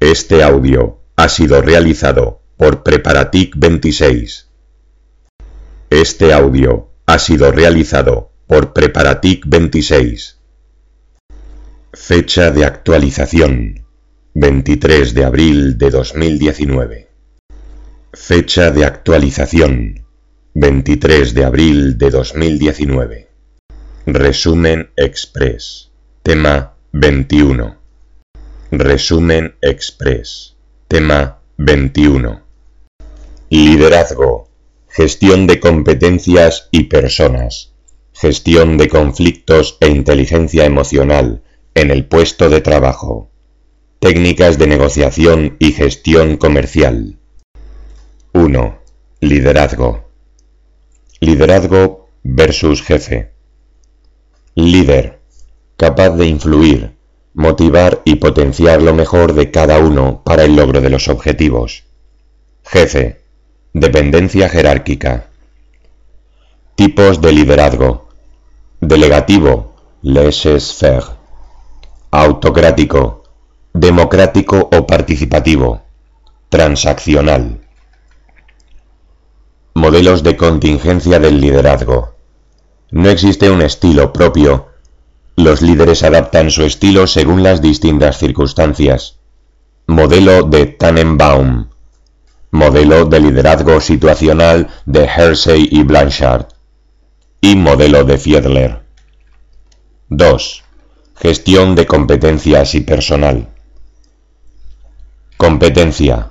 Este audio ha sido realizado por Preparatic 26. Este audio ha sido realizado por Preparatic 26. Fecha de actualización 23 de abril de 2019. Fecha de actualización 23 de abril de 2019. Resumen Express. Tema 21. Resumen Express. Tema 21. Liderazgo. Gestión de competencias y personas. Gestión de conflictos e inteligencia emocional en el puesto de trabajo. Técnicas de negociación y gestión comercial. 1. Liderazgo. Liderazgo versus jefe. Líder. Capaz de influir, motivar y potenciar lo mejor de cada uno para el logro de los objetivos. Jefe. Dependencia jerárquica. Tipos de liderazgo. Delegativo. Laissez-faire. Autocrático. Democrático o participativo. Transaccional. Modelos de contingencia del liderazgo. No existe un estilo propio los líderes adaptan su estilo según las distintas circunstancias. Modelo de Tannenbaum. Modelo de liderazgo situacional de Hersey y Blanchard. Y modelo de Fiedler. 2. Gestión de competencias y personal. Competencia.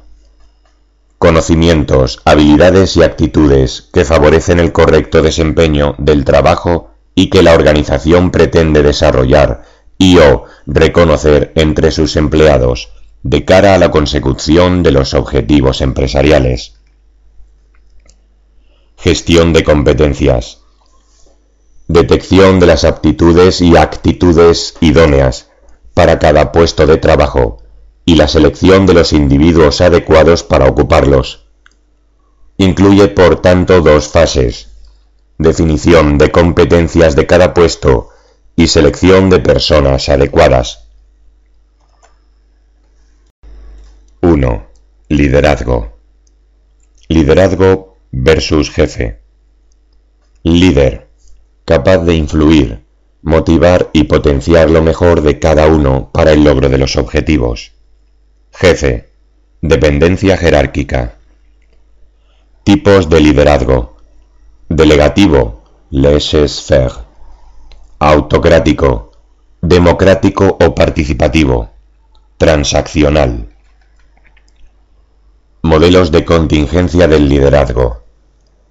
Conocimientos, habilidades y actitudes que favorecen el correcto desempeño del trabajo y que la organización pretende desarrollar y o reconocer entre sus empleados de cara a la consecución de los objetivos empresariales. Gestión de competencias. Detección de las aptitudes y actitudes idóneas para cada puesto de trabajo y la selección de los individuos adecuados para ocuparlos. Incluye por tanto dos fases definición de competencias de cada puesto y selección de personas adecuadas. 1. Liderazgo. Liderazgo versus jefe. Líder. Capaz de influir, motivar y potenciar lo mejor de cada uno para el logro de los objetivos. Jefe. Dependencia jerárquica. Tipos de liderazgo delegativo, laissez-faire, autocrático, democrático o participativo, transaccional. Modelos de contingencia del liderazgo.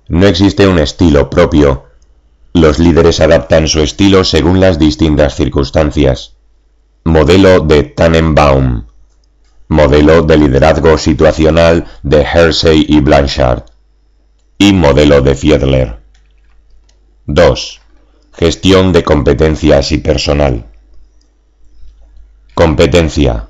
No existe un estilo propio. Los líderes adaptan su estilo según las distintas circunstancias. Modelo de Tannenbaum. Modelo de liderazgo situacional de Hersey y Blanchard y modelo de Fiedler. 2. Gestión de competencias y personal. Competencia.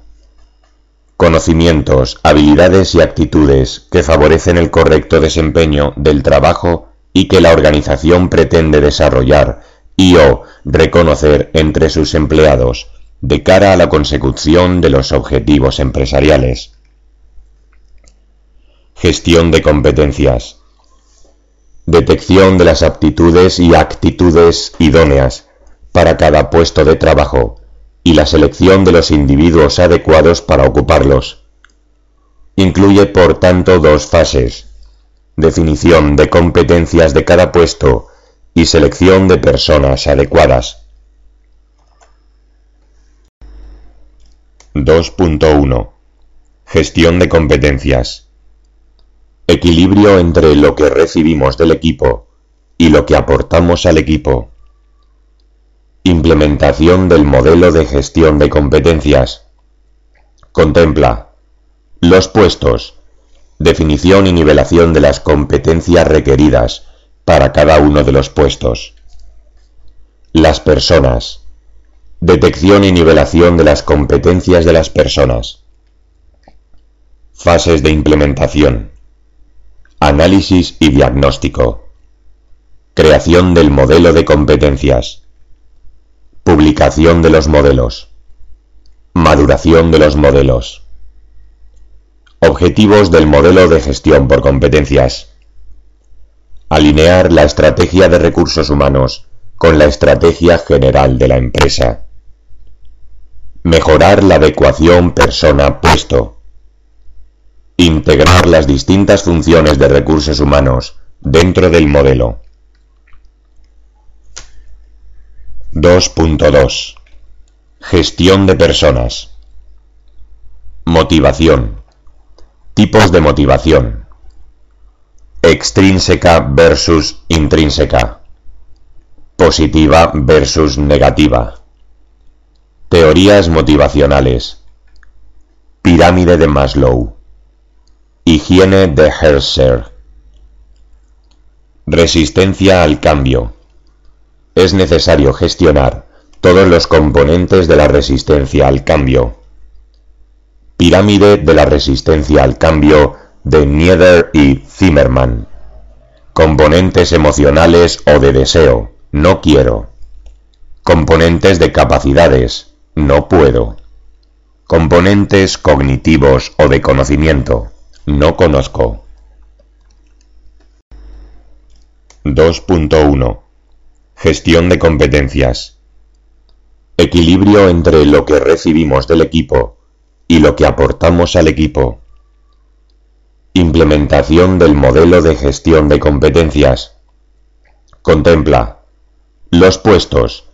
Conocimientos, habilidades y actitudes que favorecen el correcto desempeño del trabajo y que la organización pretende desarrollar y o reconocer entre sus empleados de cara a la consecución de los objetivos empresariales. Gestión de competencias detección de las aptitudes y actitudes idóneas para cada puesto de trabajo y la selección de los individuos adecuados para ocuparlos. Incluye por tanto dos fases, definición de competencias de cada puesto y selección de personas adecuadas. 2.1 Gestión de competencias Equilibrio entre lo que recibimos del equipo y lo que aportamos al equipo. Implementación del modelo de gestión de competencias. Contempla los puestos, definición y nivelación de las competencias requeridas para cada uno de los puestos. Las personas, detección y nivelación de las competencias de las personas. Fases de implementación Análisis y diagnóstico. Creación del modelo de competencias. Publicación de los modelos. Maduración de los modelos. Objetivos del modelo de gestión por competencias. Alinear la estrategia de recursos humanos con la estrategia general de la empresa. Mejorar la adecuación persona-puesto. Integrar las distintas funciones de recursos humanos dentro del modelo. 2.2 Gestión de personas. Motivación. Tipos de motivación. Extrínseca versus intrínseca. Positiva versus negativa. Teorías motivacionales. Pirámide de Maslow. Higiene de Herscher. Resistencia al cambio. Es necesario gestionar todos los componentes de la resistencia al cambio. Pirámide de la resistencia al cambio de Nieder y Zimmerman. Componentes emocionales o de deseo. No quiero. Componentes de capacidades no puedo. Componentes cognitivos o de conocimiento. No conozco. 2.1. Gestión de competencias. Equilibrio entre lo que recibimos del equipo y lo que aportamos al equipo. Implementación del modelo de gestión de competencias. Contempla los puestos,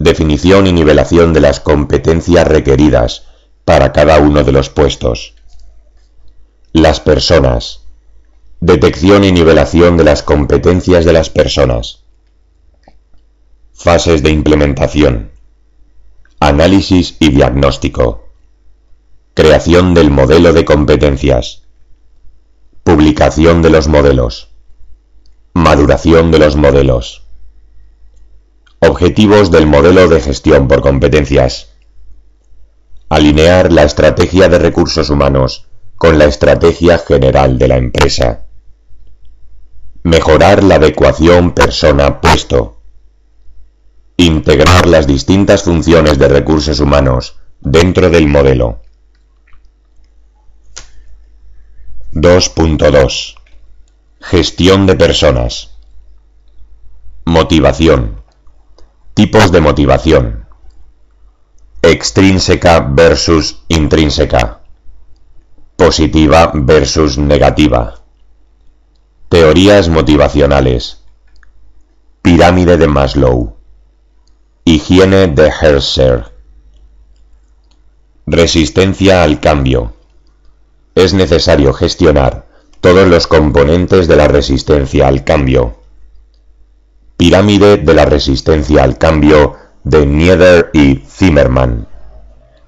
definición y nivelación de las competencias requeridas para cada uno de los puestos. Las personas. Detección y nivelación de las competencias de las personas. Fases de implementación. Análisis y diagnóstico. Creación del modelo de competencias. Publicación de los modelos. Maduración de los modelos. Objetivos del modelo de gestión por competencias. Alinear la estrategia de recursos humanos con la estrategia general de la empresa. Mejorar la adecuación persona-puesto. Integrar las distintas funciones de recursos humanos dentro del modelo. 2.2 Gestión de personas. Motivación. Tipos de motivación. Extrínseca versus intrínseca. Positiva versus negativa. Teorías motivacionales. Pirámide de Maslow. Higiene de Herscher. Resistencia al cambio. Es necesario gestionar todos los componentes de la resistencia al cambio. Pirámide de la resistencia al cambio de Nieder y Zimmerman.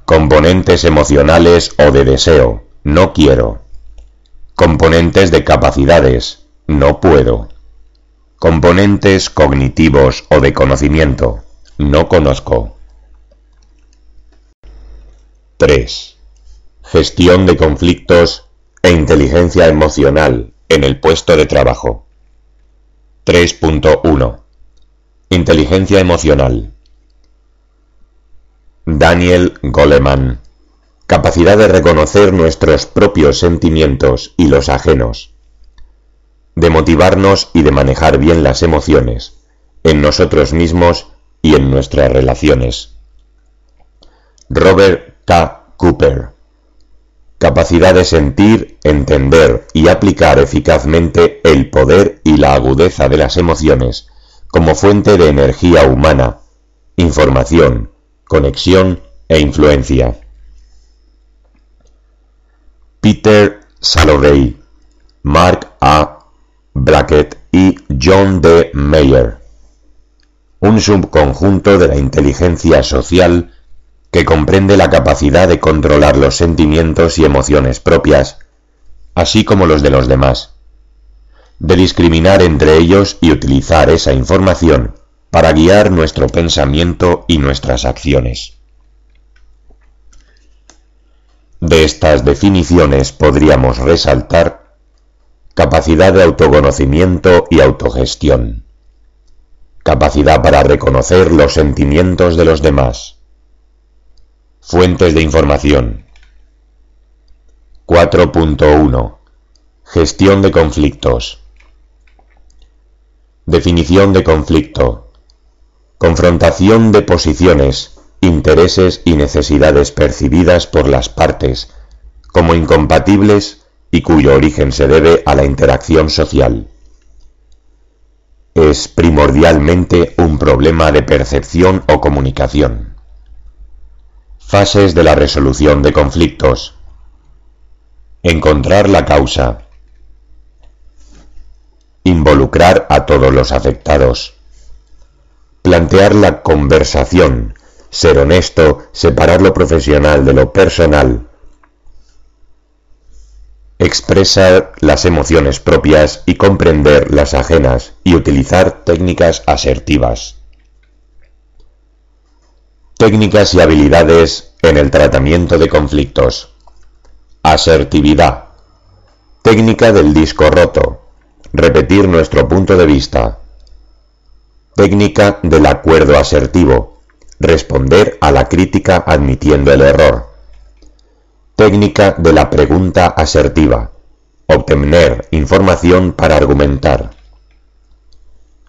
Componentes emocionales o de deseo. No quiero. Componentes de capacidades. No puedo. Componentes cognitivos o de conocimiento. No conozco. 3. Gestión de conflictos e inteligencia emocional en el puesto de trabajo. 3.1 Inteligencia emocional. Daniel Goleman. Capacidad de reconocer nuestros propios sentimientos y los ajenos. De motivarnos y de manejar bien las emociones, en nosotros mismos y en nuestras relaciones. Robert K. Cooper. Capacidad de sentir, entender y aplicar eficazmente el poder y la agudeza de las emociones como fuente de energía humana, información, conexión e influencia. Peter Salovey, Mark A. Brackett y John D. Mayer. Un subconjunto de la inteligencia social que comprende la capacidad de controlar los sentimientos y emociones propias, así como los de los demás de discriminar entre ellos y utilizar esa información para guiar nuestro pensamiento y nuestras acciones. De estas definiciones podríamos resaltar capacidad de autoconocimiento y autogestión, capacidad para reconocer los sentimientos de los demás, fuentes de información, 4.1 Gestión de conflictos. Definición de conflicto. Confrontación de posiciones, intereses y necesidades percibidas por las partes como incompatibles y cuyo origen se debe a la interacción social. Es primordialmente un problema de percepción o comunicación. Fases de la resolución de conflictos. Encontrar la causa. Involucrar a todos los afectados. Plantear la conversación. Ser honesto, separar lo profesional de lo personal. Expresar las emociones propias y comprender las ajenas y utilizar técnicas asertivas. Técnicas y habilidades en el tratamiento de conflictos. Asertividad. Técnica del disco roto. Repetir nuestro punto de vista. Técnica del acuerdo asertivo. Responder a la crítica admitiendo el error. Técnica de la pregunta asertiva. Obtener información para argumentar.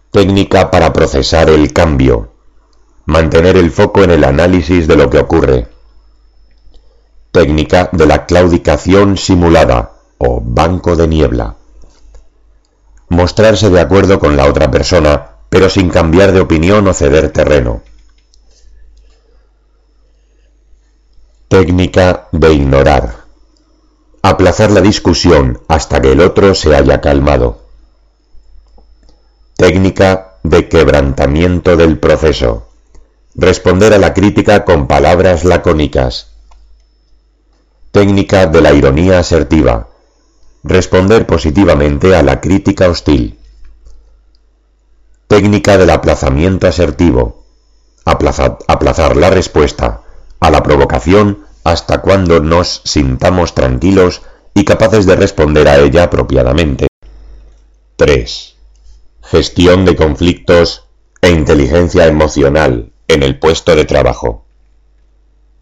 Técnica para procesar el cambio. Mantener el foco en el análisis de lo que ocurre. Técnica de la claudicación simulada o banco de niebla. Mostrarse de acuerdo con la otra persona, pero sin cambiar de opinión o ceder terreno. Técnica de ignorar. Aplazar la discusión hasta que el otro se haya calmado. Técnica de quebrantamiento del proceso. Responder a la crítica con palabras lacónicas. Técnica de la ironía asertiva. Responder positivamente a la crítica hostil. Técnica del aplazamiento asertivo. aplazar la respuesta a la provocación hasta cuando nos sintamos tranquilos y capaces de responder a ella apropiadamente. 3. Gestión de conflictos e inteligencia emocional en el puesto de trabajo.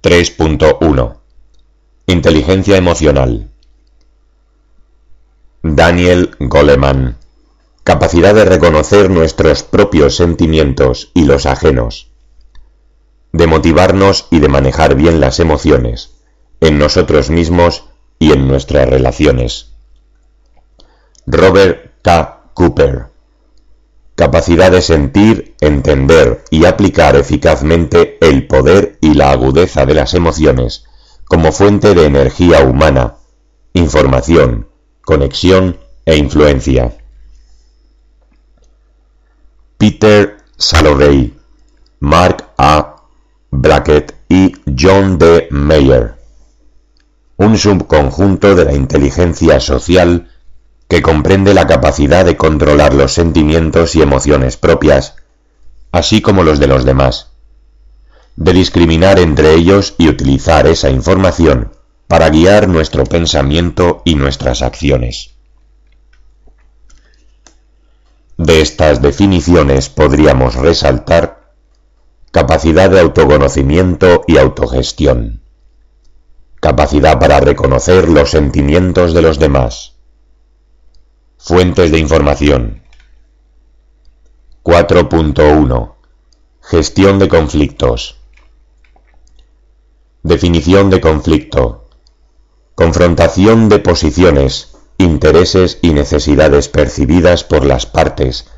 3.1 Inteligencia emocional. Daniel Goleman. Capacidad de reconocer nuestros propios sentimientos y los ajenos. De motivarnos y de manejar bien las emociones, en nosotros mismos y en nuestras relaciones. Robert K. Cooper capacidad de sentir, entender y aplicar eficazmente el poder y la agudeza de las emociones como fuente de energía humana, información, conexión e influencia. Peter Salovey, Mark A. Brackett y John D. Mayer. Un subconjunto de la inteligencia social que comprende la capacidad de controlar los sentimientos y emociones propias, así como los de los demás, de discriminar entre ellos y utilizar esa información para guiar nuestro pensamiento y nuestras acciones. De estas definiciones podríamos resaltar capacidad de autoconocimiento y autogestión, capacidad para reconocer los sentimientos de los demás, Fuentes de información. 4.1 Gestión de conflictos. Definición de conflicto. Confrontación de posiciones, intereses y necesidades percibidas por las partes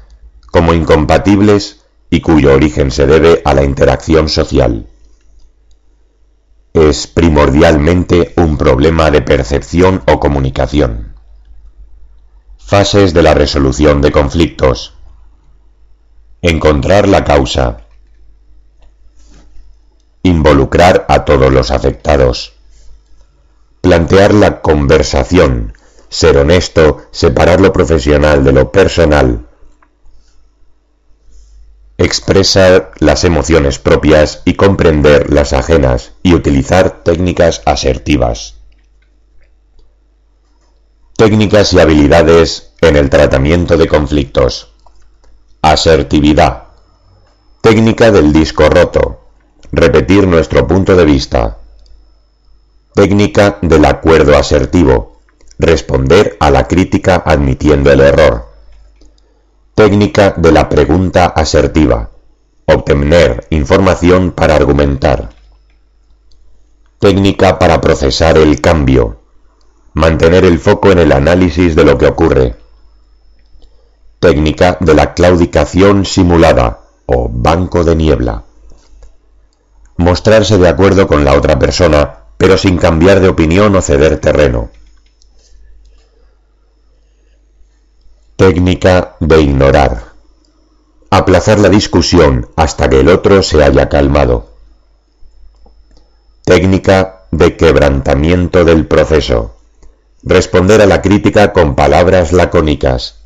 como incompatibles y cuyo origen se debe a la interacción social. Es primordialmente un problema de percepción o comunicación. Fases de la resolución de conflictos. Encontrar la causa. Involucrar a todos los afectados. Plantear la conversación. Ser honesto, separar lo profesional de lo personal. Expresar las emociones propias y comprender las ajenas y utilizar técnicas asertivas. Técnicas y habilidades en el tratamiento de conflictos. Asertividad. Técnica del disco roto. Repetir nuestro punto de vista. Técnica del acuerdo asertivo. Responder a la crítica admitiendo el error. Técnica de la pregunta asertiva. Obtener información para argumentar. Técnica para procesar el cambio. Mantener el foco en el análisis de lo que ocurre. Técnica de la claudicación simulada o banco de niebla. Mostrarse de acuerdo con la otra persona, pero sin cambiar de opinión o ceder terreno. Técnica de ignorar. Aplazar la discusión hasta que el otro se haya calmado. Técnica de quebrantamiento del proceso. Responder a la crítica con palabras lacónicas.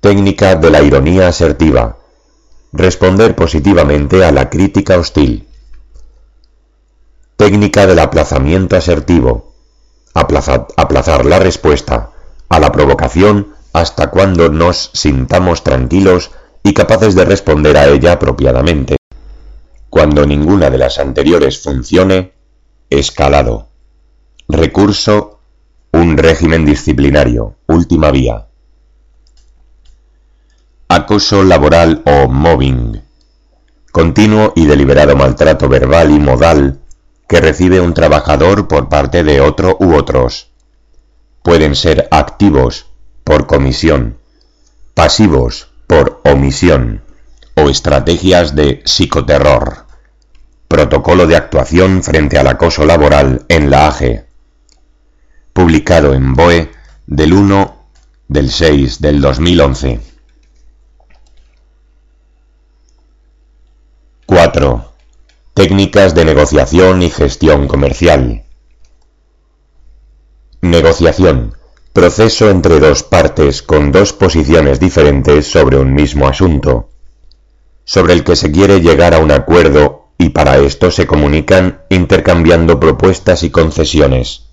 Técnica de la ironía asertiva. Responder positivamente a la crítica hostil. Técnica del aplazamiento asertivo. aplazar la respuesta a la provocación hasta cuando nos sintamos tranquilos y capaces de responder a ella apropiadamente. Cuando ninguna de las anteriores funcione, escalado. Recurso, un régimen disciplinario, última vía acoso laboral o mobbing, continuo y deliberado maltrato verbal y modal que recibe un trabajador por parte de otro u otros. Pueden ser activos por comisión, pasivos por omisión o estrategias de psicoterror. Protocolo de actuación frente al acoso laboral en la AGE. Publicado en BOE del 1 del 6 del 2011. 4. Técnicas de negociación y gestión comercial. Negociación. Proceso entre dos partes con dos posiciones diferentes sobre un mismo asunto, sobre el que se quiere llegar a un acuerdo y para esto se comunican intercambiando propuestas y concesiones.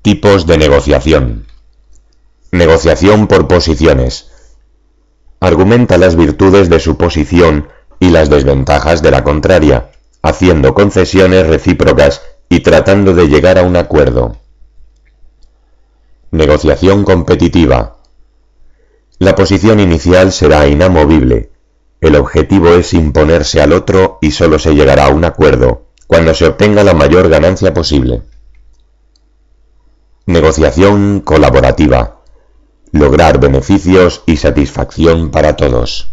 Tipos de negociación. Negociación por posiciones. Argumenta las virtudes de su posición y las desventajas de la contraria, haciendo concesiones recíprocas y tratando de llegar a un acuerdo. Negociación competitiva. La posición inicial será inamovible. El objetivo es imponerse al otro y solo se llegará a un acuerdo cuando se obtenga la mayor ganancia posible. Negociación colaborativa. Lograr beneficios y satisfacción para todos.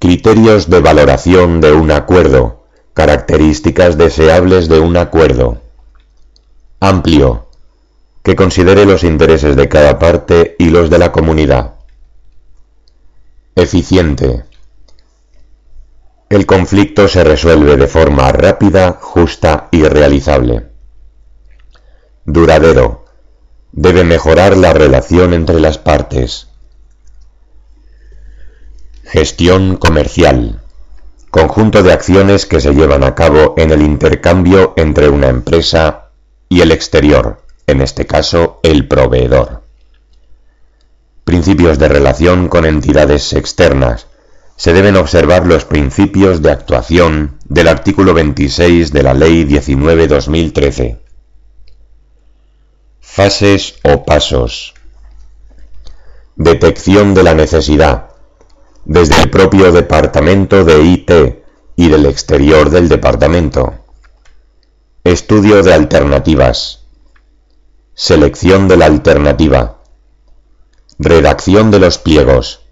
Criterios de valoración de un acuerdo. Características deseables de un acuerdo. Amplio. Que considere los intereses de cada parte y los de la comunidad. Eficiente. El conflicto se resuelve de forma rápida, justa y realizable. Duradero. Debe mejorar la relación entre las partes. Gestión comercial. Conjunto de acciones que se llevan a cabo en el intercambio entre una empresa y el exterior, en este caso el proveedor. Principios de relación con entidades externas. Se deben observar los principios de actuación del artículo 26 de la Ley 19-2013. Fases o pasos. Detección de la necesidad desde el propio departamento de IT y del exterior del departamento. Estudio de alternativas. Selección de la alternativa. Redacción de los pliegos.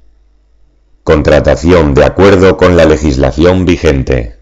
Contratación de acuerdo con la legislación vigente.